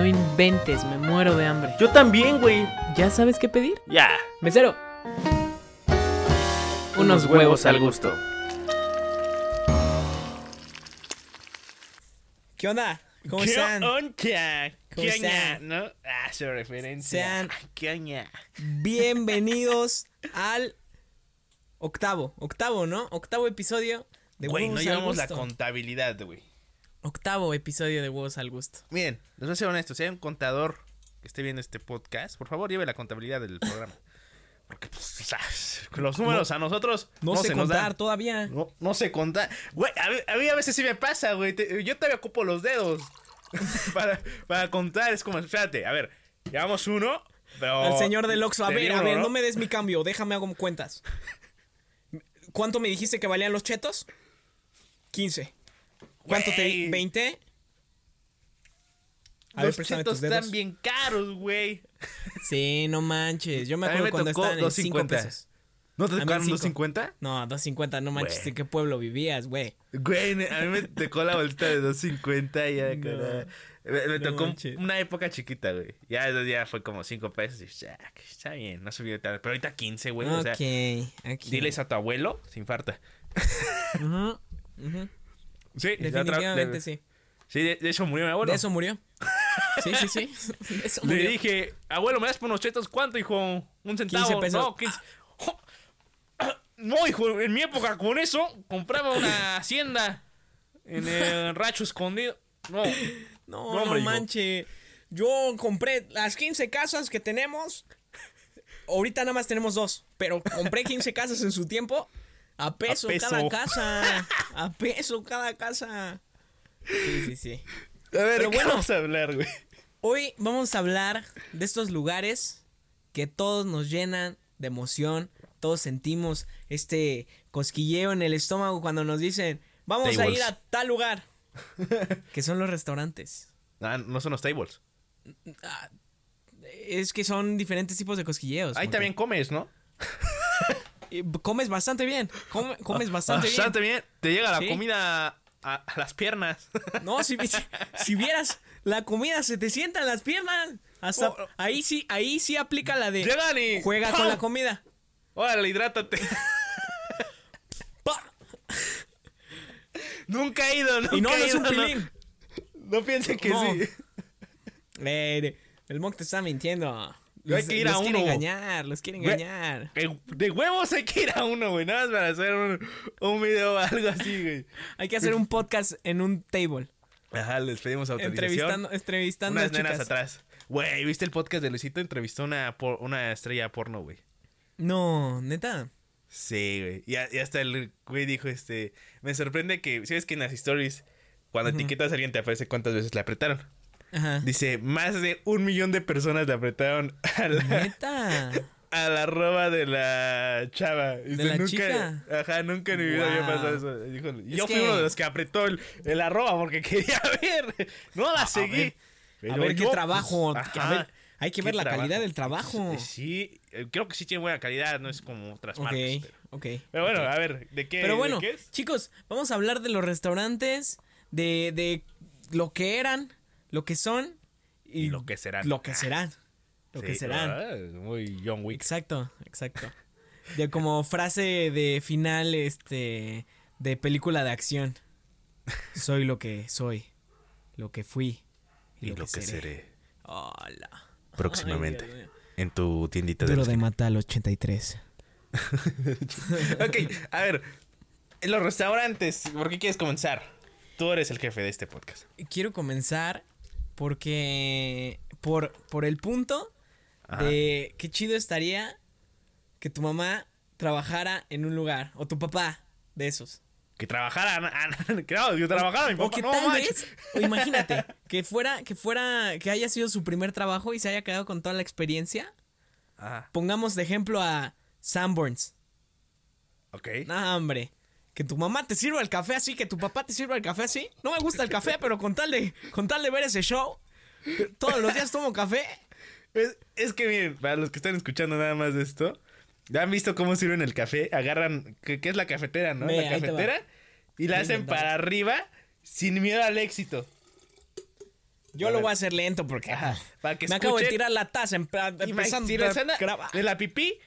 No inventes, me muero de hambre. Yo también, güey. ¿Ya sabes qué pedir? Ya. Mesero. Unos huevos al gusto. ¿Qué onda? ¿Cómo ¿Qué están? onda? ¿Cómo ¿Qué onda? están? ¿No? Ah, su referencia. Sean- ¿Qué onda? Bienvenidos al octavo, octavo, ¿no? Octavo episodio de Güey, Huevos no al llevamos la Gusto. contabilidad, güey. Octavo episodio de Huevos al Gusto. Miren, les voy a ser honesto. Si hay un contador que esté viendo este podcast, por favor, lleve la contabilidad del programa. Porque, pues, o sea, con los números a nosotros No, sé se nos contar dan. todavía. No, no sé contar. Güey, a, mí- a mí a veces sí me pasa, güey. Te- yo todavía ocupo los dedos para, para contar. Es como, espérate, a ver, llevamos uno, pero... Al señor del Oxxo. A ver, a ver, no me des mi cambio. Déjame hago cuentas. ¿Cuánto me dijiste que valían los chetos? 15. ¿Cuánto te di? Güey. ¿20? A ver, Los préstame chetos tus dedos. están bien caros, güey. Sí, no manches. Yo me acuerdo me cuando tocó estaban en 5 2.50. pesos. ¿No te tocaron cinco. 250? No, 2.50, no manches. ¿En qué pueblo vivías, güey? Güey, a mí me tocó la bolsita de 250 y ya, No. cara. Me, me No tocó manches. una época chiquita, güey. Ya, fue como 5 pesos y ya, está bien, no subió tanto. Pero ahorita 15, güey. O sea, ok, ok. diles a tu abuelo, sin falta. Ujú, ujú. Sí, Definitivamente sí. Sí, de, de eso murió mi abuelo. De eso murió. Sí, sí, sí. De eso Le dije, abuelo, ¿me das por unos chetos cuánto, hijo? Un centavo. 15 pesos. No, 15. No, hijo, en mi época con eso compraba una hacienda en el racho escondido. No. No, No, no, hijo. manche. Yo compré las 15 casas que tenemos. Ahorita nada más tenemos dos. Pero compré 15 casas en su tiempo. A peso, peso. cada casa. A peso cada casa. Sí, sí, sí. A ver, Pero ¿qué bueno. vamos a hablar, güey? Hoy vamos a hablar de estos lugares que todos nos llenan de emoción. Todos sentimos este cosquilleo en el estómago cuando nos dicen, vamos a ir a tal lugar. que son los restaurantes. Ah, no son los tables. Es que son diferentes tipos de cosquilleos. Ahí también comes, ¿no? Comes bastante bien. come- comes bastante bien. Bastante bien. Te llega la Sí. comida a, a las piernas. No, si, si, si vieras la comida se te sientan las piernas. Hasta Oh. ahí sí, ahí sí aplica la de Llegan y. juega con la comida. Órale, hidrátate. Nunca he ido, nunca Y no, no he es un no. pilín. No piensen que No. sí. Eh, el monk te está mintiendo. Hay Los, que ir a los quiere uno. engañar, los quiere Güey. engañar. De huevos hay que ir a uno, güey. Nada más para hacer un, un video o algo así, güey. Hay que hacer un podcast en un table. Ajá, les pedimos autorización. Entrevistando, entrevistando Unas a nenas atrás. Güey, ¿viste el podcast de Luisito? Entrevistó una, por- una estrella porno, güey. No, neta. Sí, güey. Y, a- y hasta el güey dijo, este... Me sorprende que... ¿Sabes que en las stories, cuando etiquetas a alguien te aparece cuántas veces le apretaron? Ajá. Dice, más de un millón de personas le apretaron a la, Neta. a la arroba de la chava. Dice, la nunca, chica? Ajá, nunca en mi vida había Wow. pasado eso. Dijo, y Es yo fui que- uno de los que apretó el, el arroba porque quería ver. No la seguí. ver, a ver qué trabajo. pues, a ver, hay que ver la trabajo. calidad del trabajo. Sí, eh, creo que sí tiene buena calidad, no es como otras Ok, marcas. Pero, ok. pero bueno, a ver, ¿de qué, Pero de bueno, qué es? chicos, vamos a hablar de los restaurantes, de, de lo que eran, lo que son y, Y lo que serán. Lo que serán. Lo Sí, que serán. ah, Muy John Wick. Exacto, exacto. De como frase de final, este, de película de acción. Soy lo que soy, lo que fui Y lo que seré Hola. próximamente Ay, en tu tiendita de Duro de esquina. matar 83. Ok, a ver, en los restaurantes, ¿por qué quieres comenzar? Tú eres el jefe de este podcast. Quiero comenzar porque por, por el punto Ajá. de qué chido estaría que tu mamá trabajara en un lugar o tu papá de esos. Que trabajara, ah, claro, yo trabajara, mi O papá, que no tal vez, o imagínate, que fuera, que fuera, que haya sido su primer trabajo y se haya quedado con toda la experiencia. Ajá, Pongamos de ejemplo a Sanborns. ok. No, hombre. Que tu mamá te sirva el café así, que tu papá te sirva el café así. No me gusta el café, pero con tal de, con tal de ver ese show, todos los días tomo café. Es, es que miren, para los que están escuchando nada más de esto, ¿ya han visto cómo sirven el café? Agarran, ¿qué, qué es la cafetera, no? Ve, la cafetera y la Voy hacen para arriba sin miedo al éxito. Yo A lo ver. voy a hacer lento porque Ajá, para que me acabo de escuchen. tirar la taza en, empezando si a grabar. de la pipí,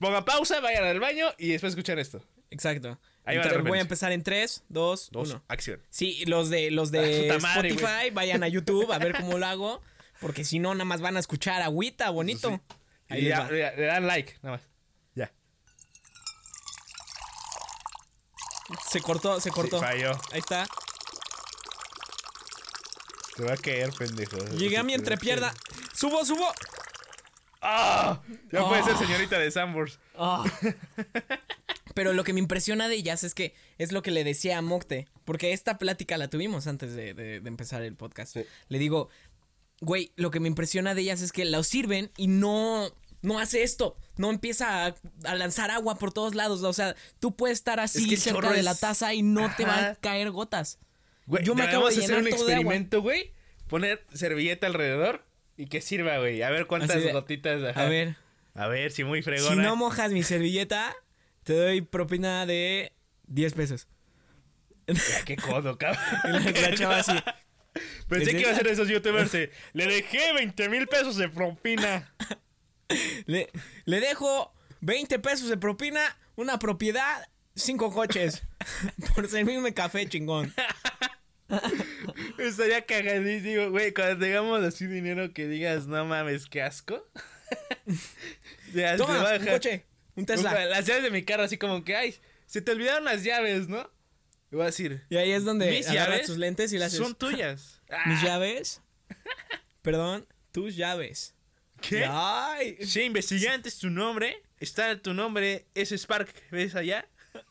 ponga pausa, vayan al baño y después escuchan esto. Exacto. Ahí va Entonces, voy a empezar en 3, 2, Dos, 1. acción. Sí, los de los de madre, Spotify vayan a YouTube a ver cómo lo hago, porque si no nada más van a escuchar agüita bonito. Sí. Ahí Y les ya- va. le, dan like, nada más. Ya. Se cortó, se cortó. Sí, falló. Ahí está. Te va a caer, pendejo. Llegué a mi entrepierna. Subo, subo. ¡Ah! Ya puede ser Ah. señorita de Sambors. Pero lo que me impresiona de ellas es que es lo que le decía a Mocte. Porque esta plática la tuvimos antes de, de- de empezar el podcast. Sí. Le digo, güey, lo que me impresiona de ellas es que lo sirven y no, no hace esto. No empieza a, a lanzar agua por todos lados. O sea, tú puedes estar así Es que el cerca chorro de la taza y no te va a caer gotas. Güey, Yo me acabo de hacer un todo experimento, güey. Poner servilleta alrededor y que sirva, güey. A ver cuántas de- gotitas. ajá. A ver, A ver, si muy si fregona. no mojas mi servilleta, te doy propina de 10 pesos. Ya, qué codo, cabrón. Y la, la chava así. Pensé ¿Es que iba a ser esos youtubers. Le dejé 20 mil pesos de propina. Le, le dejo 20 pesos de propina, una propiedad, 5 coches. por servirme café, chingón. Estaría cagadísimo, güey. Cuando tengamos así dinero que digas, no mames, qué asco. Toma, un coche, un Tesla. Las llaves de mi carro, así como que, ay, se te olvidaron las llaves, ¿no? Y voy a decir, Y ahí es donde mis llaves tus lentes y las haces. son tuyas. Mis Ah, llaves. Perdón, tus llaves. ¿Qué? Ay. Sí, investigante es tu nombre. Está tu nombre, ese Spark, ¿ves allá?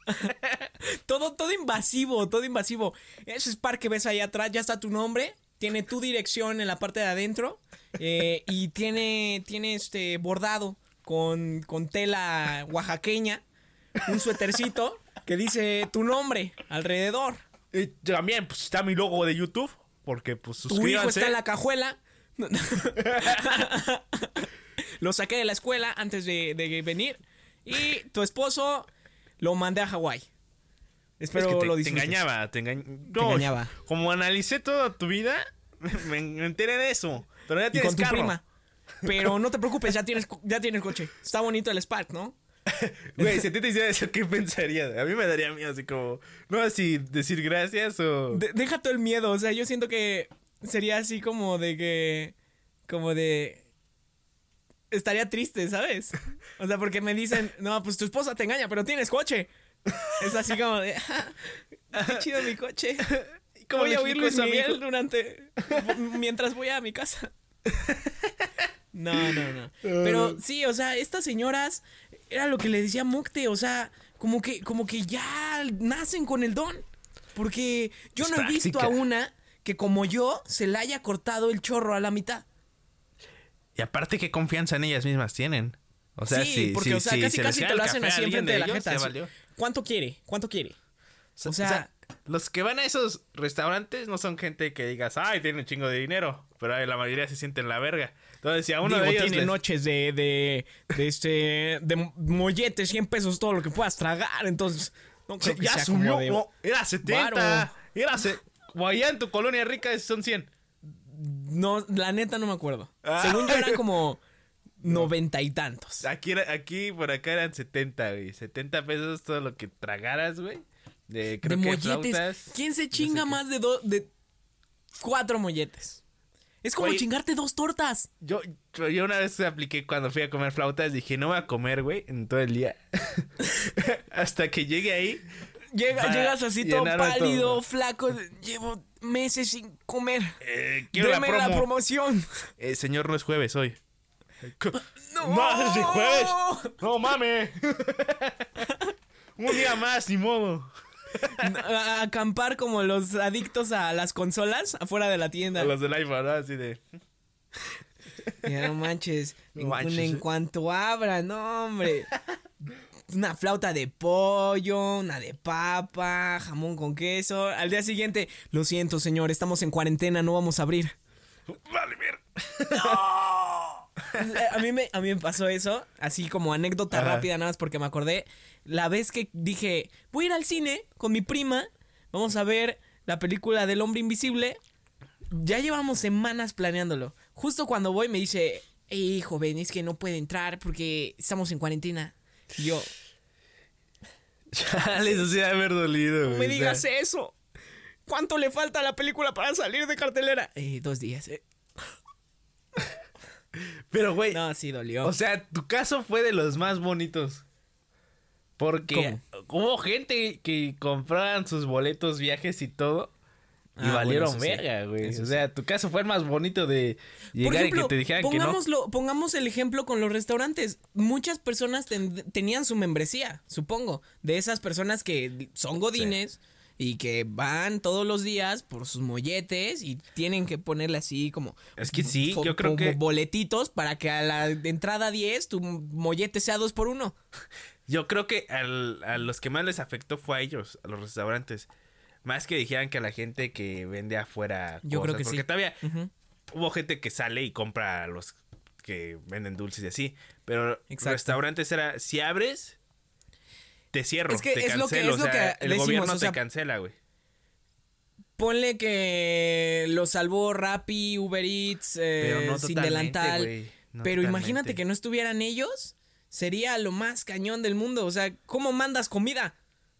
Todo, todo invasivo, todo invasivo. Ese Spark que ves ahí atrás, ya está tu nombre. Tiene tu dirección en la parte de adentro. eh, y tiene, tiene este bordado con, con tela oaxaqueña. Un suétercito que dice tu nombre alrededor. Y también, pues, está mi logo de YouTube. Porque, pues, Tu hijo suscríbanse. está en la cajuela. lo saqué de la escuela antes de, de venir. Y tu esposo lo mandé a Hawái. Es Espero que te, lo te disfrutes. engañaba, te, engañ- Te No, engañaba. Como analicé toda tu vida, me, me enteré de eso. Pero ya Y tienes con tu carro. prima. Pero no te preocupes, ya tienes, ya tienes coche. Está bonito el Spark, ¿no? Güey, si a ti te hiciera eso, ¿qué pensarías? A mí me daría miedo, así como, no si decir gracias o... De- deja todo el miedo. O sea, yo siento que sería así como de que. Como de. Estaría triste, ¿sabes? O sea, porque me dicen, no, pues tu esposa te engaña, pero tienes coche. Es así como de. "Ah, qué chido mi coche. ¿Cómo voy a oír Luis Miguel durante. mientras voy a mi casa. No, no, no. Pero sí, o sea, estas señoras era lo que le decía Mocte, o sea, como que, como que ya nacen con el don. Porque yo Es no he visto a una que como yo se le haya cortado el chorro a la mitad. Y aparte, ¿qué confianza en ellas mismas tienen? O sea, sí, si, porque, si- o sea, si casi se casi te lo hacen así enfrente de la valió. ¿Cuánto quiere? ¿Cuánto quiere? O O sea, sea- los que van a esos restaurantes no son gente que digas, ay, tiene un chingo de dinero. Pero la mayoría se sienten la verga. Entonces, si a uno Digo, de ellos. tiene les- noches de, de, de este, de molletes, 100 pesos, todo lo que puedas tragar, entonces, no creo que ya sea subió. como de- no, era 70. Varo. Era se... O allá en tu colonia rica son 100. No, la neta no me acuerdo. Ah. Según yo eran como noventa y tantos. Aquí, era- aquí por acá eran 70, güey. 70 pesos todo lo que tragaras, güey. De, De creo que molletes. flautas. ¿Quién se no sé chinga más de dos, de cuatro molletes? Es como Güey. chingarte dos tortas. Yo, yo una vez apliqué cuando fui a comer flautas. Dije, no voy a comer, güey, en todo el día. Hasta que llegue ahí. Llega, llegas así todo pálido, todo. flaco. Llevo meses sin comer. Eh, quiero la Deme promo. la promoción. Eh, señor, no es jueves hoy. No. No, es de jueves. No mames. Un día más, ni modo. A- acampar como los adictos a las consolas afuera de la tienda. A los del iPhone, ¿no? Así de. Ya no manches. No en, manches, en eh. cuanto abra, no, hombre. Una flauta de pollo, una de papa, jamón con queso. Al día siguiente, lo siento, señor, estamos en cuarentena, no vamos a abrir. Vale, ver. A mí me, a mí me pasó eso, así como anécdota Ajá. rápida, nada más porque me acordé. La vez que dije, voy a ir al cine con mi prima, vamos a ver la película del hombre invisible. Ya llevamos semanas planeándolo. Justo cuando voy me dice, hey, joven, es que no puede entrar porque estamos en cuarentena. Y yo, Chale, eso sí haber dolido, no me digas eso. ¿Cuánto le falta a la película para salir de cartelera? Eh, dos días. eh. Pero, güey, No, sí dolió. o sea, tu caso fue de los más bonitos. Porque hubo gente que compraban sus boletos, viajes y todo. Y Ah, valieron bueno, verga, güey. O sea, tu caso fue el más bonito de Por llegar ejemplo, y que te dijeran que no. pongámoslo, pongamos el ejemplo con los restaurantes. Muchas personas ten- tenían su membresía, supongo, de esas personas que son godines y que van todos los días por sus molletes y tienen que ponerle así como Es que sí, yo creo como que- boletitos para que a la entrada 10 tu mollete sea 2 por 1 Yo creo que al- a los que más les afectó fue a ellos, a los restaurantes. Más que dijeran que a la gente que vende afuera. Yo creo que porque sí. todavía hubo gente que sale y compra a los que venden dulces y así. Pero Exacto. restaurantes era, si abres, te cierro, Es que te es lo que- es lo o sea, que el decimos, gobierno o sea, te cancela, güey. Ponle que lo salvó Rappi, Uber Eats, eh, no sin delantal. no pero imagínate que no estuvieran ellos, sería lo más cañón del mundo. O sea, ¿cómo mandas comida?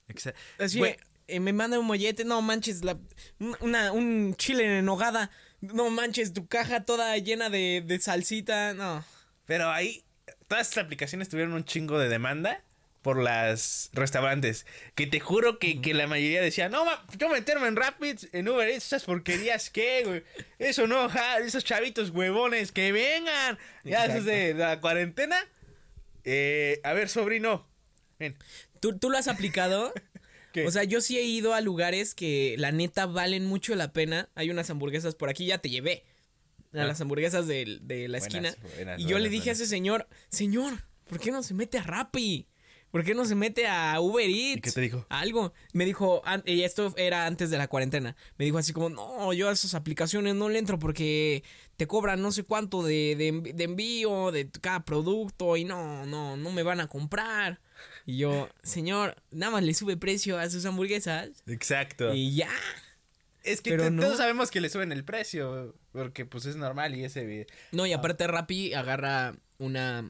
Exa- Así, eh, me manda un mollete, no manches, la, una, un chile en nogada, no manches, tu caja toda llena de, de salsita, no. Pero ahí, todas estas aplicaciones tuvieron un chingo de demanda por las restaurantes. Que te juro que, que la mayoría decía, no, ma, yo meterme en Rapids, en Uber Eats, esas porquerías, ¿qué, güey? Eso no, ja, esos chavitos huevones, que vengan. Ya, esos de, de la cuarentena. Eh, a ver, sobrino, ven. ¿Tú, tú lo has aplicado? ¿Qué? O sea, yo sí he ido a lugares que la neta valen mucho la pena. Hay unas hamburguesas por aquí, ya te llevé. A Ah. las hamburguesas de, de la Buenas, esquina. buenas, y yo le dije a ese señor, señor, ¿por qué no se mete a Rappi? ¿Por qué no se mete a Uber Eats? qué te dijo? Algo. Me dijo, y esto era antes de la cuarentena. Me dijo así como, no, yo a esas aplicaciones no le entro porque te cobran no sé cuánto de, de envío de cada producto y no, no, no me van a comprar. Y yo, señor, nada más le sube precio a sus hamburguesas Exacto. y ya. es que no. todos sabemos que le suben el precio, porque pues es normal y ese. No, y aparte Rappi agarra una...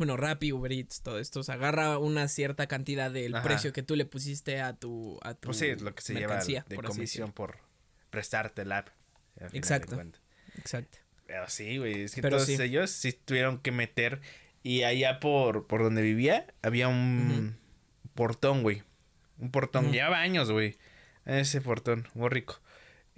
Bueno, Rappi, Uber Eats, todo esto, o sea, agarra una cierta cantidad del Ajá. precio que tú le pusiste a tu, a tu Pues sí, es lo que se lleva de por comisión por prestarte el app. Exacto. Exacto. Pero sí, güey, es que Pero todos sí. ellos sí tuvieron que meter. Y allá por, por donde vivía había un portón, güey. Un portón. Ujú. Llevaba años, güey. Ese portón, muy rico.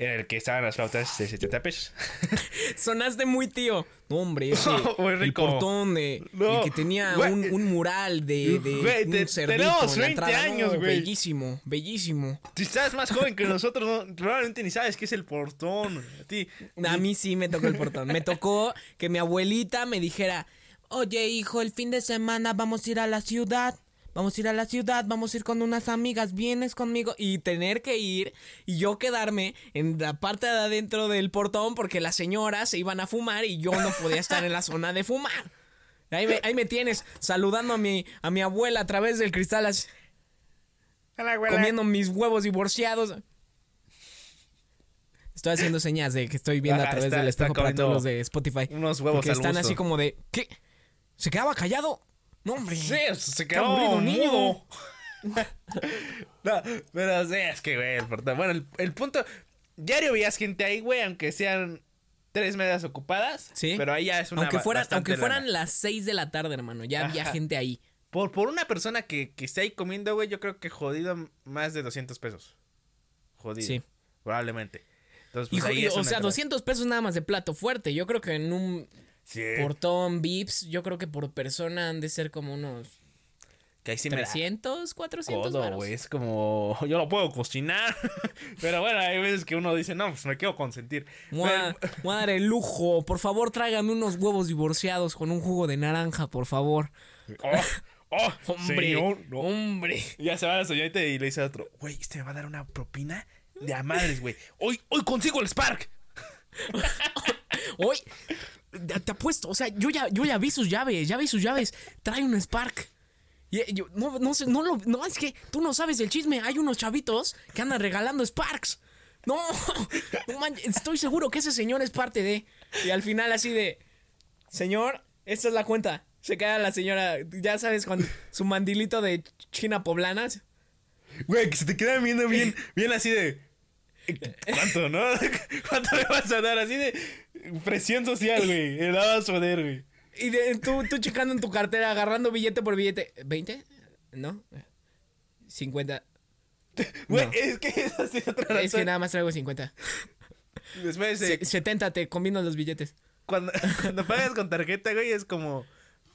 Era el que estaban las flautas de 70 pesos. Sonaste muy tío. No, hombre, ese. El portón de. No, el que tenía güey. un, un mural de, de Güey, un te- cerdito tenemos en la 20 entrada. No, años, güey. Bellísimo, bellísimo. Si estás más joven que nosotros, no- probablemente ni sabes qué es el portón. A ti. A mí sí me tocó el portón. Me tocó que mi abuelita me dijera: Oye, hijo, el fin de semana vamos a ir a la ciudad. Vamos a ir a la ciudad, vamos a ir con unas amigas, vienes conmigo y tener que ir y yo quedarme en la parte de adentro del portón porque las señoras se iban a fumar y yo no podía estar en la zona de fumar. Ahí me, ahí me tienes saludando a mi, a mi abuela a través del cristal, así, Hola, abuela. comiendo mis huevos divorciados. Estoy haciendo señas de que estoy viendo a través está- del espejo para todos los de Spotify. unos huevos al están así como de. ¿Qué? ¿Se quedaba callado? No, hombre. Sí, se quedó aburrido, niño. no, pero sí, es que, güey, el portón. Bueno, el, el punto. Diario veías gente ahí, güey, aunque sean tres medias ocupadas. Sí. Pero ahí ya es una aunque bastante aunque fueran lana. las 6 de la tarde, hermano. Ya había gente ahí. Por, por una persona que, que esté ahí comiendo, güey, yo creo que jodido más de 200 pesos. Jodido. Sí. Probablemente. Entonces, pues Hijo, ahí y- es o sea, entrada. 200 pesos nada más de plato fuerte. Yo creo que en un Sí. portón VIPs, yo creo que por persona han de ser como unos Que ahí sí me da 300, 400 codo, güey. Es como, yo no puedo cocinar. Pero bueno, hay veces que uno dice, no, pues me quiero consentir. Voy a- me voy a dar el lujo. Por favor, tráigame unos huevos divorciados con un jugo de naranja, por favor. Oh, oh, Hombre, señor, no. hombre. Ya se va la señorita y le dice a otro, güey, este me va a dar una propina de a madres, güey. Hoy, hoy consigo el Spark. Hoy, te apuesto, o sea, yo ya, yo ya vi sus llaves, ya vi sus llaves. Trae un Spark. Y, yo, no, no sé, no lo, no, es que tú no sabes el chisme. Hay unos chavitos que andan regalando Sparks. No, no manches, estoy seguro que ese señor es parte de. Y al final así de, señor, esta es la cuenta. Se queda la señora, ya sabes, con su mandilito de china poblana. Güey, que se te quedan viendo bien, bien así de. ¿Cuánto, no? ¿Cuánto me vas a dar? Así de presión social, güey. Vas a joder, güey. Y de- tú, tú checando en tu cartera, agarrando billete por billete. ¿20? ¿No? 50. Güey, No. es que es así otra razón. Es que nada más traigo 50. Después, de, Se- 70, te combino los billetes. cuando, cuando pagas con tarjeta, güey, es como.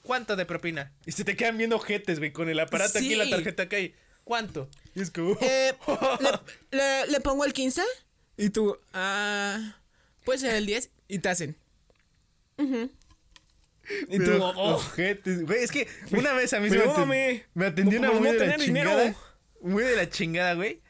¿Cuánto de propina? Y se te quedan viendo ojetes, güey, con el aparato aquí y la tarjeta acá y. ¿Cuánto? Y es como. Eh, ¿le, le, le pongo el 15? Y tú, ah, puede ser el 10. Y te hacen. Ujú. Y tú, oh, ojetes. Güey, es que una vez a mí se me, atendió una no muy de la tener dinero. chingada. Muy de la chingada, güey.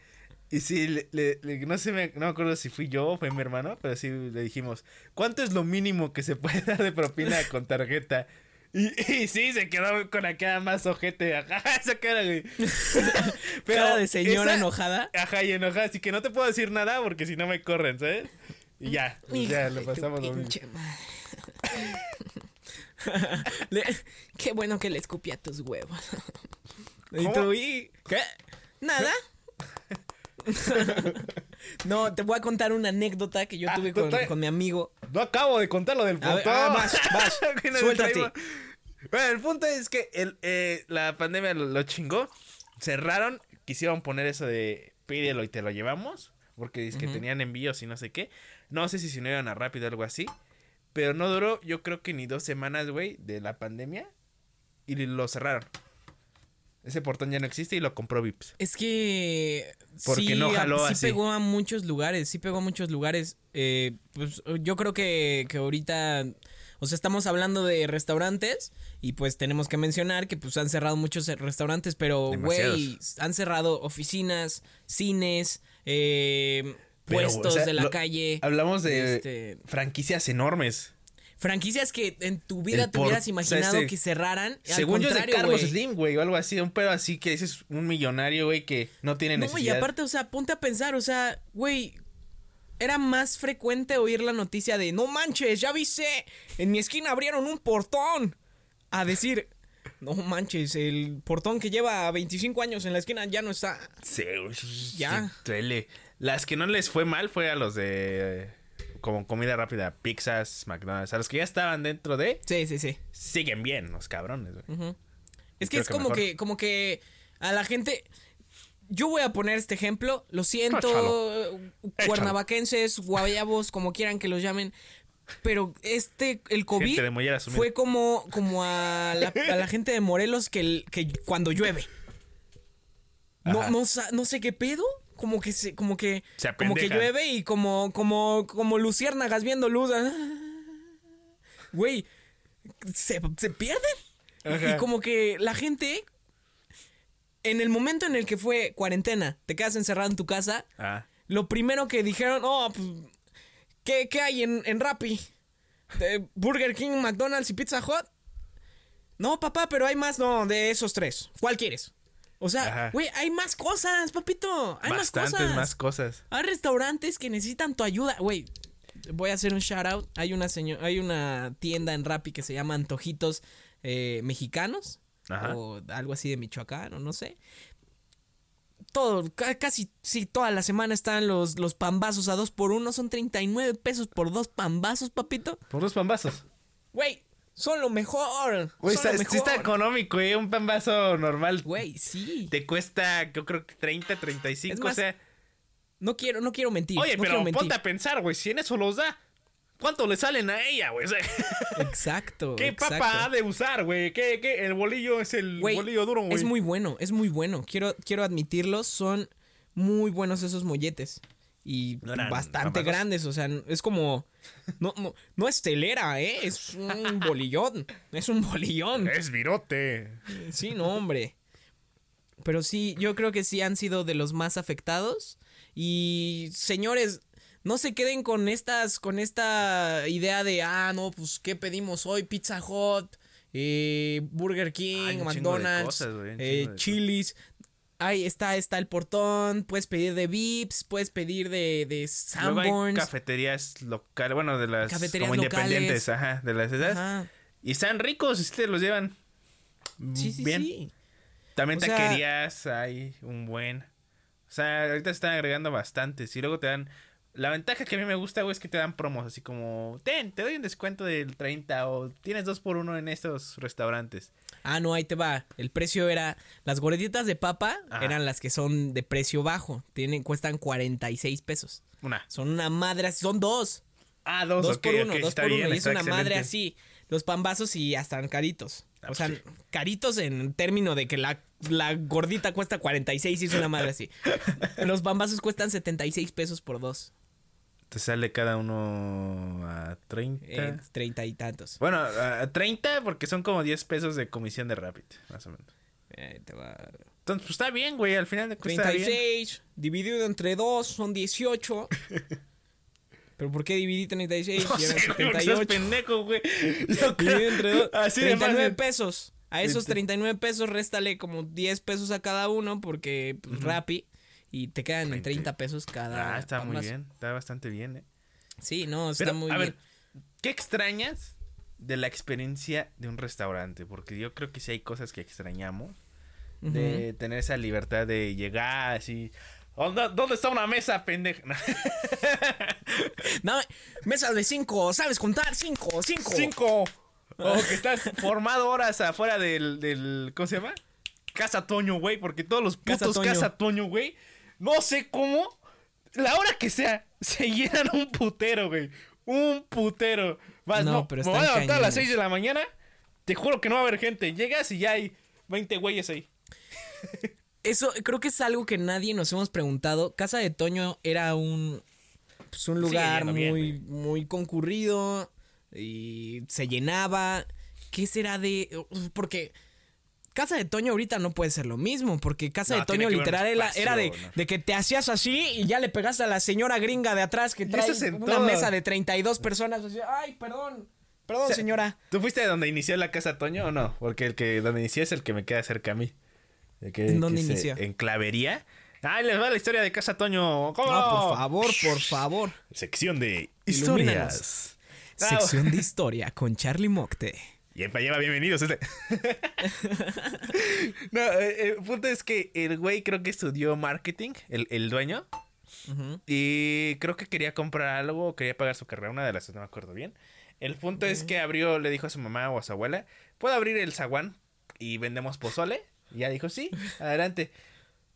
Y sí, le, le- le- no sé, me- no me acuerdo si fui yo o fue mi hermano, pero sí le dijimos, ¿cuánto es lo mínimo que se puede dar de propina con tarjeta? Y, y sí, se quedó con la cara más ojete. Ajá, esa cara, güey. cara de señora esa- enojada. Ajá, y enojada. Así que no te puedo decir nada porque si no me corren, ¿sabes? Y ya, pues ya lo pasamos lo mismo. Le- qué bueno que le escupí a tus huevos. y tú, ¿y qué? ¿Nada? no, te voy a contar una anécdota que yo Ah, tuve con, mi amigo. No acabo de contar lo del punto. ah, vas, vas, suéltate. Bueno, el punto es que el, eh, la pandemia lo, lo chingó. Cerraron, quisieron poner eso de pídelo y te lo llevamos. Porque dice que tenían envíos y no sé qué. No sé si se unieron a rápido o algo así. Pero no duró, yo creo que ni dos semanas, güey, de la pandemia. Y lo cerraron. Ese portón ya no existe y lo compró Vips. Es que. Porque sí, no a- jaló sí así. pegó a muchos lugares, sí pegó a muchos lugares. Eh, pues yo creo que, que ahorita. O sea, estamos hablando de restaurantes y pues tenemos que mencionar que pues han cerrado muchos restaurantes, pero güey, han cerrado oficinas, cines, eh, Pero, puestos o sea, de la lo- calle. Hablamos de este, franquicias enormes. Franquicias que en tu vida El te por- hubieras o sea, imaginado ese- que cerraran. Al Según yo es de Carlos. Slim, güey, o algo así, un pedo así que dices un millonario, güey, que no tiene No, necesidad. y aparte, o sea, ponte a pensar, o sea, güey, era más frecuente oír la noticia de, no manches, ya viste, en mi esquina abrieron un portón. A decir, no manches, el portón que lleva 25 años en la esquina ya no está. Sí, Ya. sí, duele. Las que no les fue mal fue a los de como comida rápida, pizzas, McDonald's, a los que ya estaban dentro de Sí, sí, sí. siguen bien los cabrones, güey. Es que es que como mejor. que, como que a la gente. Yo voy a poner este ejemplo. Lo siento, Échalo. cuernavaquenses, guayabos, como quieran que los llamen. Pero este, el COVID fue como, como a, la, a la gente de Morelos que, el- que cuando llueve. No, no sé qué pedo. Como que se, como que, Se como que llueve y como, como, como luciérnagas viendo luz. ah, Güey, se, se pierden. Ajá. Y como que la gente, en el momento en el que fue cuarentena, te quedas encerrado en tu casa, Ah, lo primero que dijeron, oh, pues, ¿qué, qué hay en, en Rappi? ¿De Burger King, McDonald's y Pizza Hut? No, papá, pero hay más, no, de esos tres. ¿Cuál quieres? O sea, güey, hay más cosas, papito. Hay bastantes más cosas. más cosas. Hay restaurantes que necesitan tu ayuda. Güey, voy a hacer un shout out. Hay una señor, hay una tienda en Rappi que se llama Antojitos eh, Mexicanos. Ajá. O algo así de Michoacán, o no sé. Todo, ca- casi, sí, toda la semana están los, los pambazos a dos por uno. Son 39 pesos por dos pambazos, papito. Por dos pambazos. Güey, son lo mejor. Güey, está, sí está mejor. económico, güey. Un pambazo normal Güey, sí. te cuesta, yo creo que 30, 35, Es más, o sea. No quiero, no quiero mentir. Oye, no pero mentir. ponte a pensar, güey, si en eso los da, ¿cuánto le salen a ella, güey? O sea, Exacto. ¿Qué exacto. papa ha de usar, güey? ¿Qué, qué? El bolillo es el Güey, bolillo duro, güey. Es muy bueno, es muy bueno. Quiero, quiero admitirlo, son muy buenos esos molletes. Y ¿No eran bastante famosos? grandes, o sea, es como... No, no, no es telera, ¿eh? Es un bolillón. Es un bolillón. Es virote. Sí, no, hombre. Pero sí, yo creo que sí han sido de los más afectados. Y señores, no se queden con estas, con esta idea de, ah, no, pues, ¿qué pedimos hoy? Pizza Hut, eh, Burger King, Ay, McDonald's, cosas, eh, Chili's. Ahí está, está el portón, puedes pedir de Vips, puedes pedir de, de Luego hay Sanborns. cafeterías locales, bueno, de las Cafeterías como locales. independientes, ajá, de las esas. Ajá. Y están ricos, te los llevan. Sí, sí, bien. sí. También O sea- taquerías hay un buen. O sea, ahorita se están agregando bastantes. Y luego te dan. La ventaja que a mí me gusta, güey, es que te dan promos así como. Ten, te doy un descuento del 30 o tienes dos por uno en estos restaurantes. Ah, no, ahí te va. El precio era. Las gorditas de papa Ajá. eran las que son de precio bajo. Tienen, cuestan 46 pesos. Una. Son una madre así. Son dos. Ah, dos, Dos ok, por uno, ok, dos por bien, uno. Y es una madre así. Los pambazos y están caritos. Ah, O sea, pues sí. caritos en término de que la, la gordita cuesta 46 y es una madre así. Los pambazos cuestan 76 pesos por dos. Te sale cada uno a 30. Eh, 30 y tantos. Bueno, a 30 porque son como 10 pesos de comisión de Rapid, más o menos. Eh, te va- Entonces, pues está bien, güey, al final de cuentas. está bien. 36 dividido entre 2 son 18. ¿Pero por qué dividí 36 No y eran sé, güey, porque estás 78? pendejo, güey. Yo creo- entre 2. Así de 39 fácil. pesos. A esos Veinte. 39 pesos réstale como 10 pesos a cada uno porque pues, Rappi y te quedan en Veinte. 30 pesos cada Ah, está muy bien, está bastante bien, eh. Sí, no, está Pero, muy a bien. ver, ¿qué extrañas de la experiencia de un restaurante? Porque yo creo que sí hay cosas que extrañamos. De tener esa libertad de llegar así. ¿Dónde, está una mesa, pendeja? Dame mesas de 5, ¿sabes contar? 5, 5. ¡Cinco! O que estás formado horas afuera del, del. ¿Cómo se llama? Casa Toño, güey. Porque todos los putos. Casa Toño, güey. No sé cómo. La hora que sea, se llenan un putero, güey. Un putero. Vas, No, no, pero me voy a levantar a las cañones. 6 de la mañana. Te juro que no va a haber gente. Llegas y ya hay 20 güeyes ahí. Eso creo que es algo que nadie nos hemos preguntado. Casa de Toño era un, pues, un lugar bien, muy, muy concurrido y se llenaba. ¿Qué será de...? Porque Casa de Toño ahorita no puede ser lo mismo, porque Casa No, de Toño literal era, espacio, era de, ¿no? de que te hacías así y ya le pegaste a la señora gringa de atrás que trae es una todo. mesa de 32 personas. Así, Ay, perdón, perdón, O sea, señora. ¿Tú fuiste de donde inició la Casa Toño o no? Porque el que donde inició es el que me queda cerca a mí. El que, ¿En dónde inició? En Clavería. Ay, les va la historia de Casa Toño. ¿Cómo No, por favor, por favor. Sección de historias. Ah, Sección de historia con Charlie Mocte. Y para lleva bienvenidos. Este. no, eh, el punto es que el güey creo que estudió marketing, el, el dueño. Y creo que quería comprar algo, o quería pagar su carrera, una de las dos, no me acuerdo bien. El punto es que abrió, le dijo a su mamá o a su abuela, ¿puedo abrir el zaguán y vendemos pozole? Y ya dijo, sí, adelante.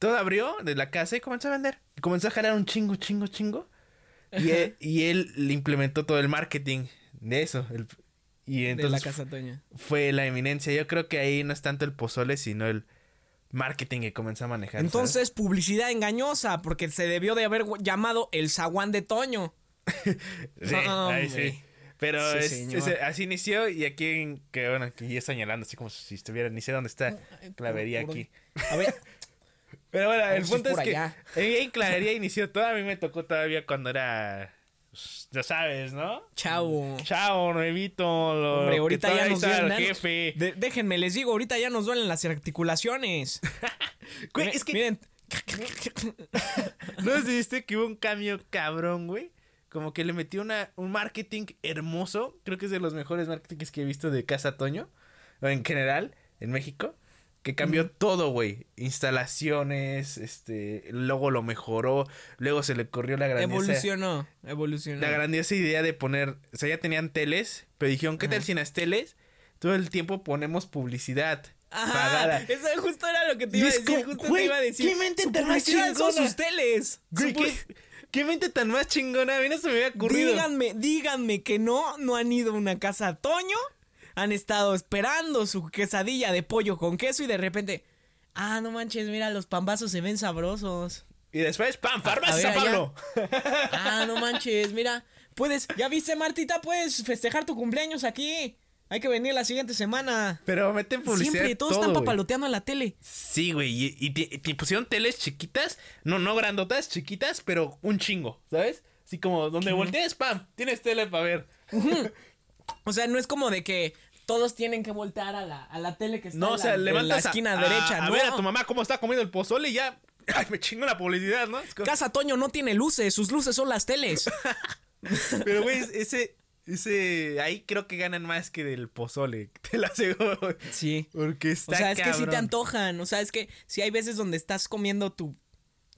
Todo abrió de la casa y comenzó a vender. Y comenzó a jalar un chingo, chingo, chingo. Y él, y él le implementó todo el marketing de eso. el- y de la entonces Casa fue la eminencia. Yo creo que ahí no es tanto el pozole, sino el marketing que comenzó a manejar. ¿sabes? Entonces, publicidad engañosa, porque se debió de haber llamado el zaguán de Toño. Sí, ahí sí. Pero Sí, es- señor. es- así inició y aquí, en- que bueno, aquí ya señalando así como si estuviera, ni sé dónde está Clavería por- por- aquí. A ver, Pero bueno, el si es punto es que en Clavería inició todo, a mí me tocó todavía cuando era, pues, ya sabes, ¿no? chao. Chao, nuevito, lo Hombre, que ahorita ya nos duelen. el jefe. De- déjenme, les digo, ahorita ya nos duelen las articulaciones. Güey, es que Miren, ¿No viste que hubo un cambio cabrón, güey? Como que le metió una, un marketing hermoso. Creo que es de los mejores marketings que he visto de Casa Toño. o En general, en México. Que cambió todo, güey. Instalaciones, este, luego lo mejoró. Luego se le corrió la grandiosa, evolucionó, evolucionó. la grandiosa idea de poner, o sea, ya tenían teles, pero dijeron, ¿qué tal Ajá. si en las teles todo el tiempo ponemos publicidad Ajá, pagada? eso justo era lo que te iba a decir, justo güey, te iba a decir. ¿qué mente tan más son chingona? sus teles. Güey, ¿qué, qué mente tan más chingona. A mí no se me había ocurrido. Díganme, díganme que no, no han ido a una casa Toño, han estado esperando su quesadilla de pollo con queso y de repente, ah, no manches, mira, los pambazos se ven sabrosos. Y después, ¡pam! a ¡Farmacia ver, San allá. Pablo! Ah, no manches, mira, puedes, ya viste Martita, puedes festejar tu cumpleaños aquí. Hay que venir la siguiente semana. Pero meten publicidad. Siempre, todos todo, están papaloteando en la tele. Sí, güey. Y, y te, te pusieron teles chiquitas. No, no grandotas, chiquitas, pero un chingo, ¿sabes? Así como donde voltees, ¡pam! Tienes tele para ver. O sea, no es como de que todos tienen que voltear a la, a la tele que está No, en o la, sea, en levantas la esquina a, derecha. A, no. ver a tu mamá cómo está comiendo el pozole y ya. Ay, me chingo la publicidad, ¿no? Como- Casa Toño no tiene luces, sus luces son las teles. Pero, güey, ese. Ese. Ahí creo que ganan más que del pozole. Te lo aseguro. Sí. Porque está. O sea, es que sí te antojan. O sea, es que si hay veces donde estás comiendo tu.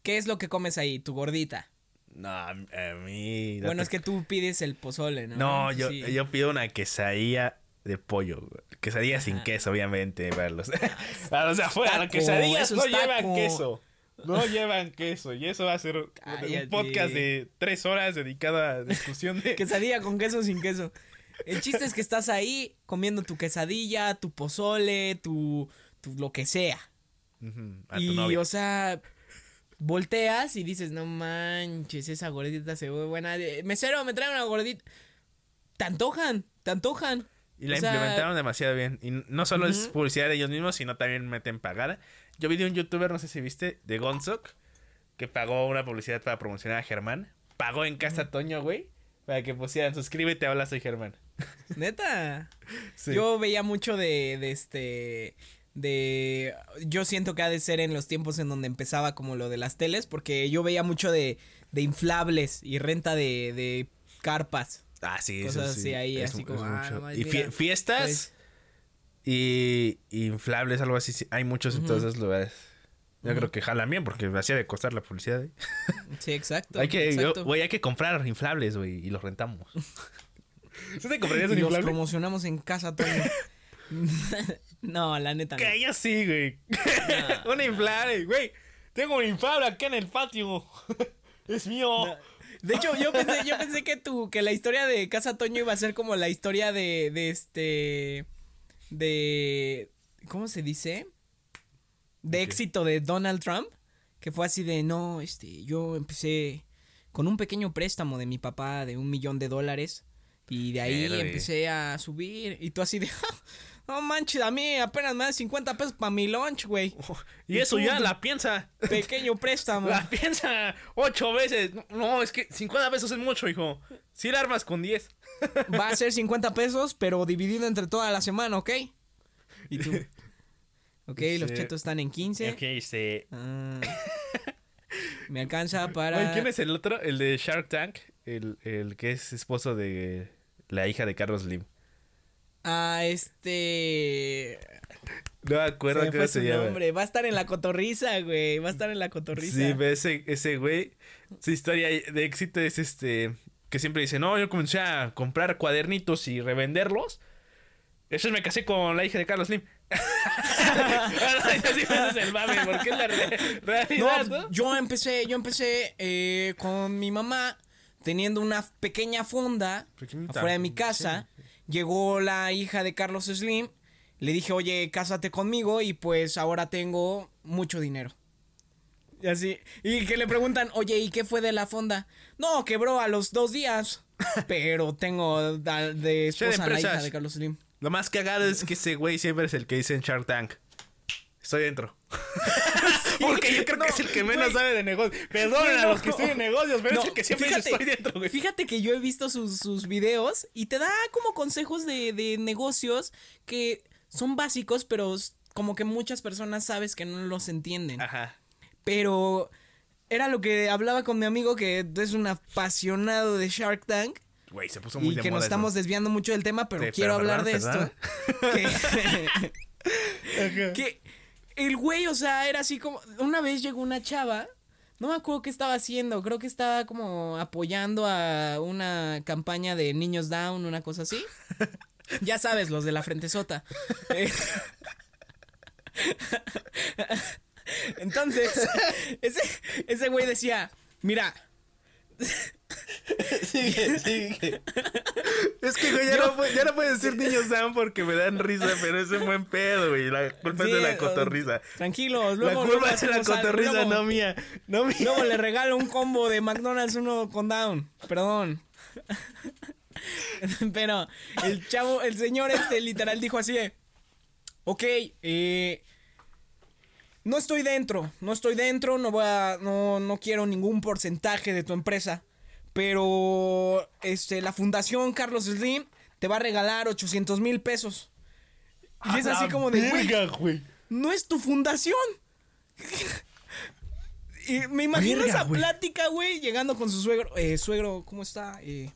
¿Qué es lo que comes ahí? Tu gordita. No, a mí. Bueno, es que tú pides el pozole, ¿no? No, yo, Sí. yo pido una quesadilla de pollo. Quesadilla sin queso, obviamente, para los, para los de afuera. Las quesadillas no llevan queso. No llevan queso. Y eso va a ser un- Cállate. un podcast de tres horas dedicado a discusión de. Quesadilla con queso o sin queso. El chiste es que estás ahí comiendo tu quesadilla, tu pozole, tu, tu lo que sea. A tu Y, novia. o sea, volteas y dices, no manches, esa gordita se ve buena. Eh, Mesero, me trae una gordita. Te antojan, te antojan. Y la o sea, implementaron demasiado bien. Y no solo es publicidad de ellos mismos, sino también meten pagada. Yo vi de un youtuber, no sé si viste, de Gonzok, que pagó una publicidad para promocionar a Germán. Pagó en casa Toño, güey, para que pusieran suscríbete, habla, soy Germán. Neta. Sí. Yo veía mucho de, de este. De. Yo siento que ha de ser en los tiempos en donde empezaba como lo de las teles, porque yo veía mucho de, de inflables y renta de, de carpas. Ah, sí, Cosas eso sí. así ahí, es así como, ah, nomás Y mira, fiestas pues, y y inflables, algo así. sí, Hay muchos en todos esos lugares. Yo creo que jalan bien porque hacía de costar la publicidad. ¿eh? Sí, exacto. Hay que, yo- exacto. güey, hay que comprar inflables, güey, y los rentamos. ¿Sí te comprarías Y un los promocionamos en casa, Toño. no, la neta no. Que ella sí, güey. un inflable, güey. Tengo un inflable aquí en el patio. es mío. De hecho, yo pensé, yo pensé que tu, que la historia de Casa Toño iba a ser como la historia de, de este, de, ¿cómo se dice? De éxito de Donald Trump, que fue así de, no, este, yo empecé con un pequeño préstamo de mi papá de un millón de dólares y de ahí empecé a subir y tú así de, no manches, a mí apenas me dan 50 pesos para mi lunch, güey. Y eso ya la piensa. Pequeño préstamo. La piensa ocho veces. No, es que 50 pesos es mucho, hijo. Si la armas con 10. Va a ser 50 pesos, pero dividido entre toda la semana, ¿ok? Y tú. Ok, los Sí. chetos están en 15. Ok. Ah, me alcanza para. Oye, ¿Quién es el otro? El de Shark Tank. El, el que es esposo de la hija de Carlos Slim. Ah, este. No me acuerdo Se me qué fue se llama. nombre. Va a estar en la cotorriza, güey. Va a estar en la cotorriza. Sí, ese, ese güey, su historia de éxito es este, que siempre dice, no, yo comencé a comprar cuadernitos y revenderlos. Eso me casé con la hija de Carlos Slim. Es es No, yo empecé, yo empecé eh, con mi mamá teniendo una pequeña fonda Pequeñita, afuera de mi casa. Llegó la hija de Carlos Slim. Le dije, oye, cásate conmigo y pues ahora tengo mucho dinero. Y así. Y que le preguntan, oye, ¿y qué fue de la fonda? No, quebró a los dos días. Pero tengo de esposa a la hija de Carlos Slim. Lo más cagado es que ese güey siempre es el que dice en Shark Tank. Estoy dentro. Porque yo creo que es el que menos güey. sabe de negocios. Perdonen a No. los que estoy en negocios, pero es No, el que siempre dice estoy dentro, güey. Fíjate que yo he visto sus, sus videos y te da como consejos de, de negocios que son básicos, pero como que muchas personas sabes que no los entienden. Ajá. Pero era lo que hablaba con mi amigo que es un apasionado de Shark Tank. Güey, se puso muy Y de que moda nos eso. estamos desviando mucho del tema, pero Sí, quiero pero hablar de perdón, esto. Que, que el güey, o sea, era así como. Una vez llegó una chava. No me acuerdo qué estaba haciendo. Creo que estaba como apoyando a una campaña de niños down, una cosa así. Ya sabes, los de la frente sota. Eh, Entonces, ese, ese güey decía, mira, Sigue, sigue. Es que, güey, ya, no, puede- ya no puedes decir niños down porque me dan risa, pero es un buen pedo, güey. La culpa Sí, es de la cotorriza. tranquilos, La luego, luego culpa es de la cotorriza, luego- no mía. No mía. Luego le regalo un combo de McDonald's, uno con down. Perdón. Pero el chavo, el señor este literal dijo así de, ok, eh, no estoy dentro, no estoy dentro, no voy a, no, no quiero ningún porcentaje de tu empresa, pero este, la fundación Carlos Slim te va a regalar 800 mil pesos Y es así como de, Verga, güey. no es tu fundación. y me imagino Verga, esa güey. plática, güey, llegando con su suegro. Eh, suegro, ¿cómo está? Eh,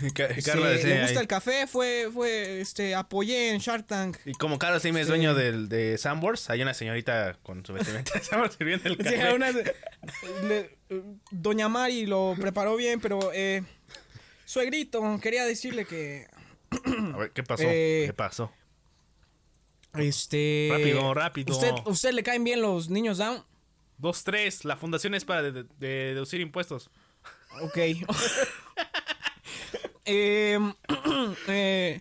Le decía gusta ahí. el café, fue, fue, este, apoyé en Shark Tank. Y como Carlos Slim es Sí. dueño del, de Sambors, hay una señorita con su vestimenta de Sambors sirviendo el Sí, café. una- le- Doña Mari lo preparó bien, pero eh, suegrito, quería decirle que A ver, ¿qué pasó? Eh, ¿Qué pasó? este Rápido, rápido. ¿Usted, usted le caen bien los niños down? Dos, tres. La fundación es para de- de- de deducir impuestos. Ok. Em, eh,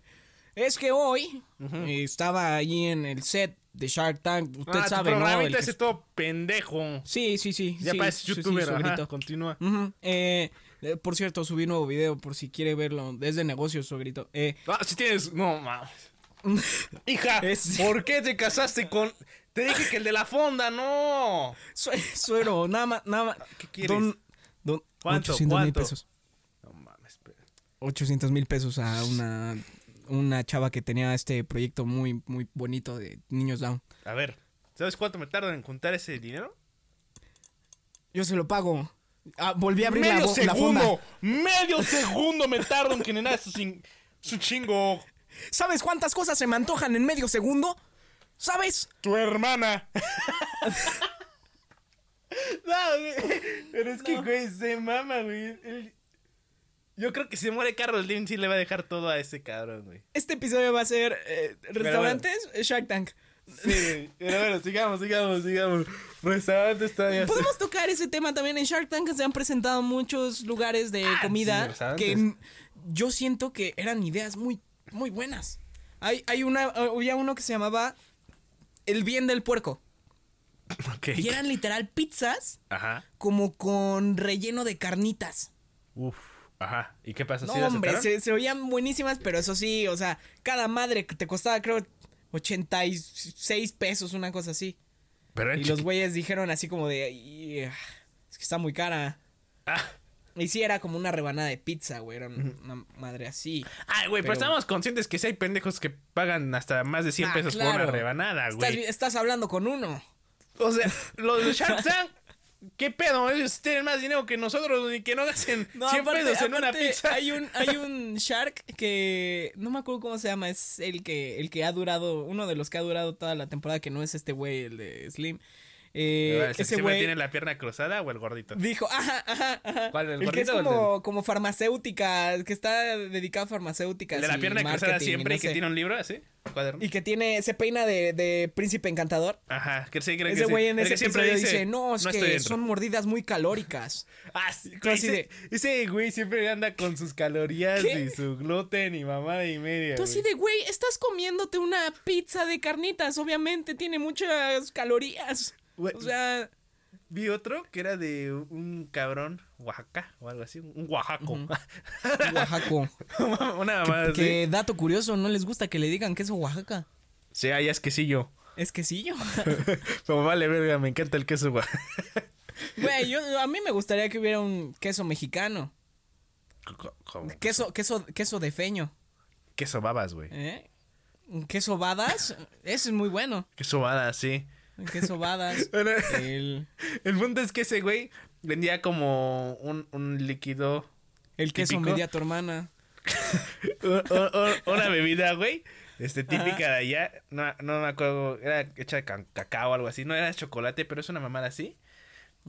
es que hoy eh, estaba allí en el set de Shark Tank. Usted ah, sabe, ¿no? El que- ese todo pendejo. Sí, sí, sí. Ya sí, sí, youtuber, ajá, continúa. Eh, eh, por cierto, subí un nuevo video por si quiere verlo. Es de negocios, suegrito. Eh, Ah, si tienes... No, mames. Hija, Es- ¿por qué te casaste con...? Te dije que el de la fonda, no. Sue- Suero, nada más, nada más. ¿Qué quieres? Don, don, ¿Cuánto? 800 mil pesos. No mames, espera. 800 mil pesos a una, una chava que tenía este proyecto muy, muy bonito de niños down. A ver, ¿sabes cuánto me tardan en juntar ese dinero? Yo se lo pago. Ah, volví a abrir la, medio la segundo, medio segundo me tardo en generar su, su chingo. ¿Sabes cuántas cosas se me antojan en medio segundo? ¿Sabes? Tu hermana. no, güey. Pero es que, güey, se mama, güey. Yo creo que si se muere Carlos Slim, sí le va a dejar todo a ese cabrón, güey. Este episodio va a ser eh, restaurantes eh, Shark Tank. Sí, pero bueno, sigamos, sigamos, sigamos. Restaurante está ya. Podemos tocar ese tema también en Shark Tank. Se han presentado muchos lugares de Ah, sí, comida restaurantes. que yo siento que eran ideas muy, muy buenas. Hay, hay una, había uno que se llamaba El bien del puerco. Ok. Y eran literal pizzas Ajá. como con relleno de carnitas. Uf. Ajá. ¿Y qué pasa? No, ¿Sí la hombre, se, se oían buenísimas, pero eso sí, o sea, cada madre que te costaba, creo, 86 pesos, una cosa así. Pero Y los güeyes dijeron así como de, "Ay, ah, es que está muy cara. Ah. Y sí, era como una rebanada de pizza, güey, era una madre así. Ay, güey, pero, Pero- estamos conscientes que si hay pendejos que pagan hasta más de 100 Ah, pesos por una rebanada, Estás, güey. estás hablando con uno. O sea, los de Shark Tank, ¿qué pedo? Ellos tienen más dinero que nosotros y que no gasten 100 aparte- pesos en una pizza. Hay un, hay un Shark que no me acuerdo cómo se llama, es el que, el que ha durado, uno de los que ha durado toda la temporada, que no es este güey, el de Slim. Eh, ¿El que ese güey tiene la pierna cruzada o el gordito? dijo, ajá, ajá, ajá. ¿Cuál, el el que es el como, como farmacéutica, que está dedicado a farmacéuticas. De la y pierna cruzada y siempre no y que sé. tiene un libro así, cuaderno. Y que tiene, se peina de, de príncipe encantador. Ajá, que sí, creo que Ese sí. güey en El ese siempre episodio dice, no, es que dentro". son mordidas muy calóricas. Ah, sí, güey, ese, de- ese güey siempre anda con sus calorías ¿Qué? y su gluten y mamada y media. Tú así de, güey, estás comiéndote una pizza de carnitas, obviamente tiene muchas calorías. Güey. O sea, Vi otro que era de un cabrón Oaxaca o algo así, un Oaxaco. Oaxaco. Una así. que dato curioso, no les gusta que le digan queso Oaxaca. Sí, ahí es quesillo. Es quesillo. Como vale verga, me encanta el queso Oaxaca. Güey, yo, a mí me gustaría que hubiera un queso mexicano. Como Queso, queso, queso de feño. Queso babas, güey. ¿eh? Queso badas, ese es muy bueno. Queso babas, sí. Un queso badas. Bueno, El, El punto es que ese güey vendía como un, un líquido, el queso Típico. media tu hermana. un- un- una bebida, güey. Este, típica de allá. No, no me acuerdo. Era hecha de ca- cacao o algo así. No era chocolate, pero es una mamada así.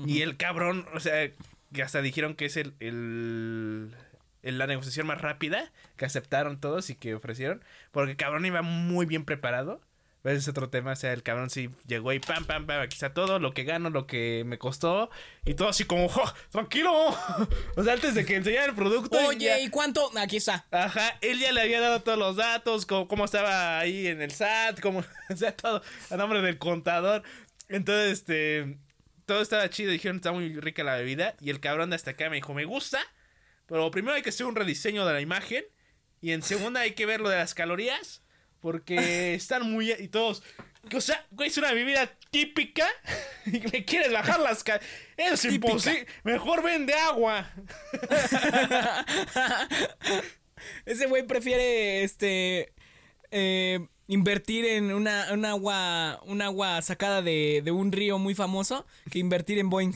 Y el cabrón, o sea, que hasta dijeron que es el, el, el- la negociación más rápida que aceptaron todos y que ofrecieron. Porque el cabrón iba muy bien preparado. Ese es otro tema, o sea, el cabrón sí llegó y pam, pam, pam, aquí está todo, lo que gano, lo que me costó, y todo así como, "Jo, tranquilo, o sea, antes de que enseñara el producto. Oye, ya- ¿y cuánto? Aquí está. Ajá, él ya le había dado todos los datos, cómo, cómo estaba ahí en el SAT, cómo, o sea, todo a nombre del contador. Entonces, este, todo estaba chido, dijeron, está muy rica la bebida, y el cabrón de hasta acá me dijo, me gusta, pero primero hay que hacer un rediseño de la imagen, y en segunda hay que ver lo de las calorías, porque están muy, y todos, o sea, güey, es una bebida típica, y me quieres bajar las es imposible, mejor vende agua. Ese güey prefiere, este, eh, invertir en una, un agua un agua sacada de, de un río muy famoso que invertir en Boeing.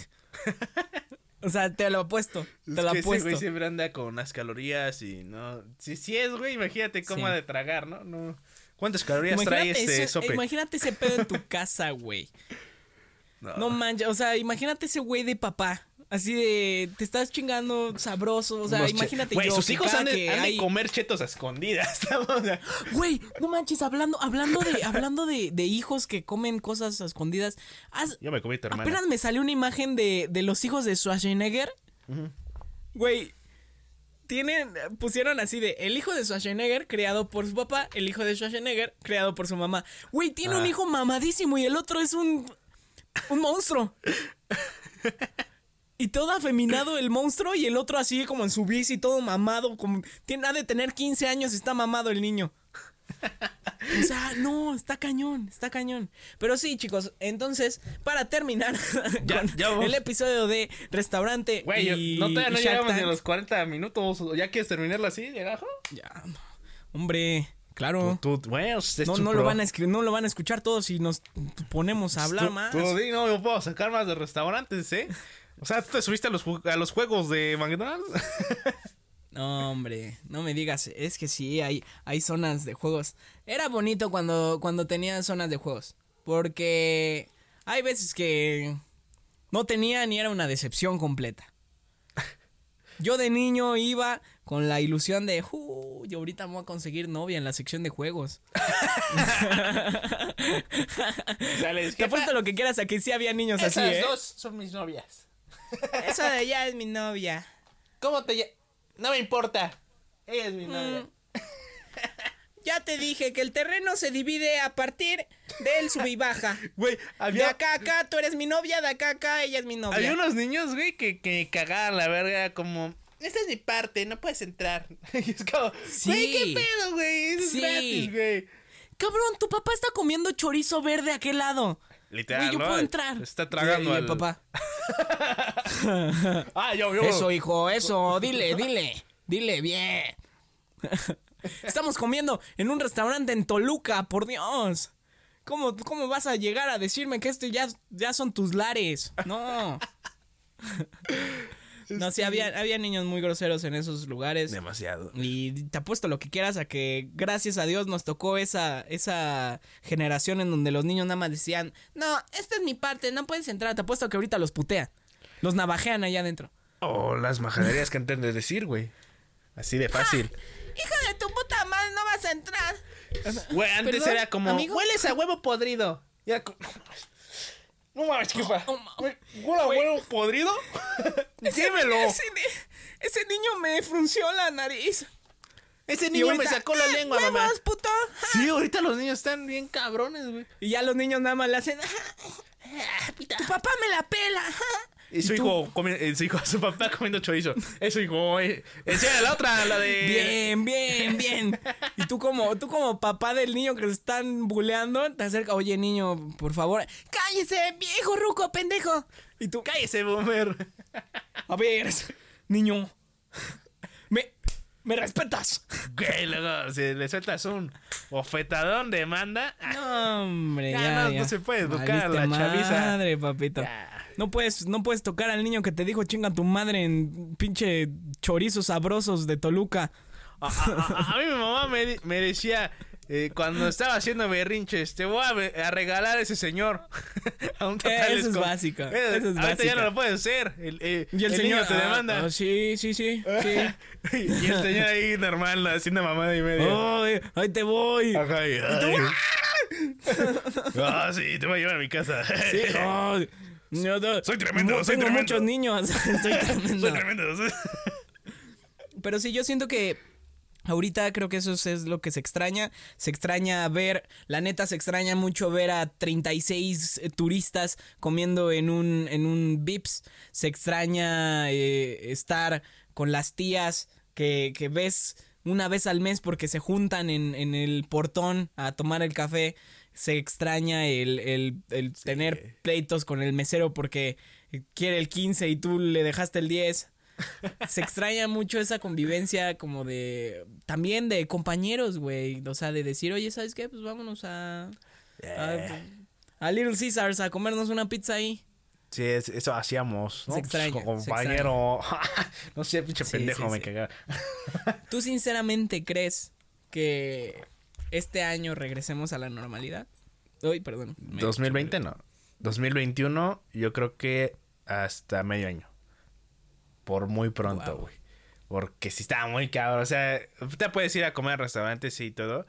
O sea, te lo apuesto. Te Es lo que ese apuesto. güey siempre anda con las calorías y no. Si, si es, güey, imagínate cómo Sí. ha de tragar, ¿no? no. ¿Cuántas calorías trae Imagínate, este eso- sope? imagínate ese pedo en tu casa, güey. No manches, o sea, imagínate ese güey de papá. Así de, te estás chingando sabroso. O sea, imagínate Güey, sus hijos han de, comer chetos a escondidas. Güey, no manches, hablando, hablando de, hablando de, de hijos que comen cosas a escondidas. yo me comí tu hermana. apenas me salió una imagen de, de los hijos de Schwarzenegger. Güey, tienen, pusieron así de el hijo de Schwarzenegger creado por su papá, el hijo de Schwarzenegger creado por su mamá. Güey, tiene un Ah. hijo mamadísimo y el otro es un, un monstruo. Y todo afeminado el monstruo y el otro así como en su bici, todo mamado. Como, tiene, ha de tener 15 años y está mamado el niño. O sea, no, está cañón, está cañón. Pero sí, chicos, entonces, para terminar Ya- con ya el episodio de restaurante Güey, no, todavía no llegamos ni a los 40 minutos. ¿Ya quieres terminarlo así, abajo? Ya, hombre, claro. Tú, es No, no, lo van a no lo van a escuchar todos si nos ponemos a hablar Tú- más. tú di, no, yo puedo sacar más de restaurantes, ¿eh? O sea, ¿tú te subiste a los, a los juegos de McDonald's? No, hombre, no me digas, es que sí, hay, hay zonas de juegos. Era bonito cuando, cuando tenía zonas de juegos, porque hay veces que no tenía ni era una decepción completa. Yo de niño iba con la ilusión de, uh, yo ahorita me voy a conseguir novia en la sección de juegos. Sales, Te apuesto lo que quieras a que sí había niños así, Esas ¿eh? dos son mis novias. Esa de ella es mi novia. ¿Cómo te llamas? No me importa. Ella es mi novia. Mm. Ya te dije que el terreno se divide a partir del sub y baja. Güey, De había, acá a acá, tú eres mi novia, de acá a acá, ella es mi novia. había unos niños, güey, que, que cagaban la verga como... Esta es mi parte, no puedes entrar. Y es como, Sí. güey, ¿qué pedo, güey? Eso Sí. es gratis, güey. Cabrón, tu papá está comiendo chorizo verde a aquel lado. Literal, Güey, yo ¿no? puedo entrar. Está tragando Y- y el al- papá. Ah, yo, yo. Eso, hijo, eso, dile, dile, dile bien. Estamos comiendo en un restaurante en Toluca, por Dios. ¿Cómo, cómo vas a llegar a decirme que esto ya, ya son tus lares? No. No, sí, había, había niños muy groseros en esos lugares. Demasiado. Y te apuesto lo que quieras a que gracias a Dios nos tocó esa, esa generación en donde los niños nada más decían, no, esta es mi parte, no puedes entrar. Te apuesto que ahorita los putean. Los navajean allá adentro. O las majaderías que antes de decir, güey. Así de fácil. Hijo de tu puta madre, no vas a entrar. Güey, antes ¿Perdón, era como, amigo? hueles a huevo podrido. Ya, no mames. No, ma- Güey, ¿Huele a huevo podrido? Dímelo. Ese, ni- ese niño me frunció la nariz. Ese niño me sacó la "Ah, lengua, mamá. huevos, puto. Sí, ahorita los niños están bien cabrones, güey. Y ya los niños nada más le hacen, "Ah, tu papá me la pela. Y su hijo, comi- eh, su hijo, su papá comiendo chorizo. Eso, hijo. Eh. Enseña la otra, la de. Bien, bien, bien. Y tú como, tú como papá del niño que se están buleando, te acerca, oye niño, por favor, cállese, viejo ruco, pendejo. Y tú, Cállese, boomer. a ver, niño, me, me respetas. Güey, luego, si le sueltas un bofetadón de manda. No, hombre, Ya, ya, no, ya. no se puede educar a la chaviza. madre, papito. Ya. No puedes, no puedes tocar al niño que te dijo chinga tu madre en pinche chorizos sabrosos de Toluca. A, a- mí mi mamá me, me decía, eh, cuando estaba haciendo berrinches, te voy a, regalar a ese señor. a un total Eso es básica, Eh, eso es ahorita ya no lo puedes hacer. El, eh, Y el, el señor niño te ah, demanda. ah, sí, sí, sí, sí. y el señor ahí normal, haciendo mamada y media. Ay, ahí te voy. Ajá, y- ay. Ah, sí, te voy a llevar a mi casa. Sí, yo no- Soy tremendo, soy tengo tremendo. muchos niños. Soy tremendo. Soy tremendo. Pero sí, yo siento que ahorita creo que eso es, es lo que se extraña. Se extraña ver, la neta se extraña mucho ver a 36 eh, turistas comiendo en un, en un Vips. Se extraña eh, estar con las tías que, que ves una vez al mes porque se juntan en, en el portón a tomar el café. Se extraña el, el- el tener pleitos con el mesero porque quiere el 15 y tú le dejaste el 10. Se extraña mucho esa convivencia como de... También de compañeros, güey. O sea, de decir, oye, ¿sabes qué? Pues vámonos a... A, a Little Caesars a comernos una pizza ahí. Sí, es- eso hacíamos. ¿no? Se extraña, Pues, se compañero. no sé, pinche Sí, pendejo sí, me cagaba. ¿Tú sinceramente crees que este año regresemos a la normalidad? Uy, perdón. me- 2020 no. 2021 yo creo que hasta medio año. Por muy pronto, güey. Porque si está muy cabrón. O sea, te puedes ir a comer a restaurantes y todo.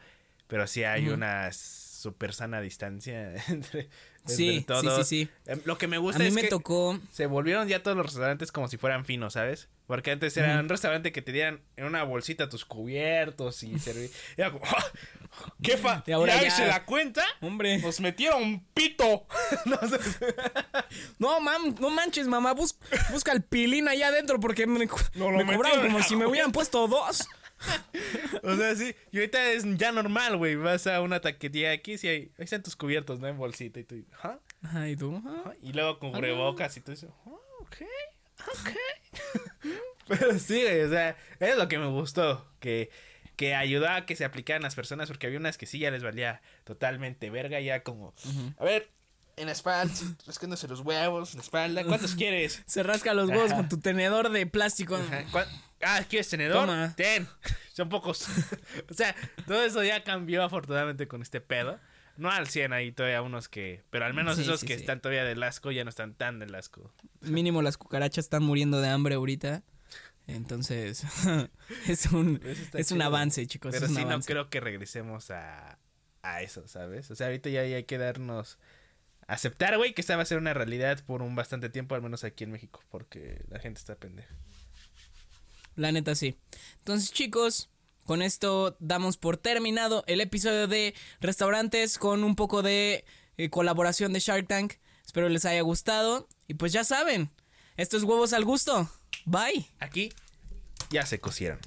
Pero sí hay una súper sana distancia entre Sí, sí, sí, sí. Em, Lo que me gusta A mí es me que tocó... se volvieron ya todos los restaurantes como si fueran finos, ¿sabes? Porque antes era Ujú. un restaurante que te dieran en una bolsita tus cubiertos y serví. Era como, "Ah, jefa, Y ahora ¿ya ya- hice la cuenta? Hombre. Nos metieron pito. no. No, mam, no manches, mamá, bus- busca el pilín allá adentro porque me, No me cobraron como si me hubieran puesto dos. O sea, sí. Y ahorita es ya normal, güey. Vas a una taquería aquí y hay, ahí están tus cubiertos, ¿no? En bolsita y tú, ¿ah? Ay, tú. ah. ¿Ah? Y luego con cubrebocas y tú dices, oh, ok, ok. Pero sí, güey, o sea, es lo que me gustó. Que, que ayudó a que se aplicaran las personas porque había unas que sí ya les valía totalmente verga, ya como, a ver, en la espalda, rascándose los huevos, en la espalda, ¿cuántos quieres? Se rasca los huevos Ajá. con tu tenedor de plástico. Ajá, ¿cuán- Ah, ¿quieres tenedor? Toma. Ten. Son pocos. o sea, todo eso ya cambió afortunadamente con este pedo. No al 100 ahí todavía unos que... Pero al menos Sí, esos sí, que sí. están todavía del asco ya no están tan del asco. Mínimo las cucarachas están muriendo de hambre ahorita. Entonces, es un, es un avance, chicos. Pero es un sí no creo que regresemos a, a eso, ¿sabes? O sea, ahorita ya hay que darnos... Aceptar, güey, que esta va a ser una realidad por un bastante tiempo, al menos aquí en México, porque la gente está pendeja. La neta sí. Entonces, chicos, con esto damos por terminado el episodio de restaurantes con un poco de eh, colaboración de Shark Tank. Espero les haya gustado. Y pues ya saben, estos huevos al gusto. Bye. Aquí ya se cocieron.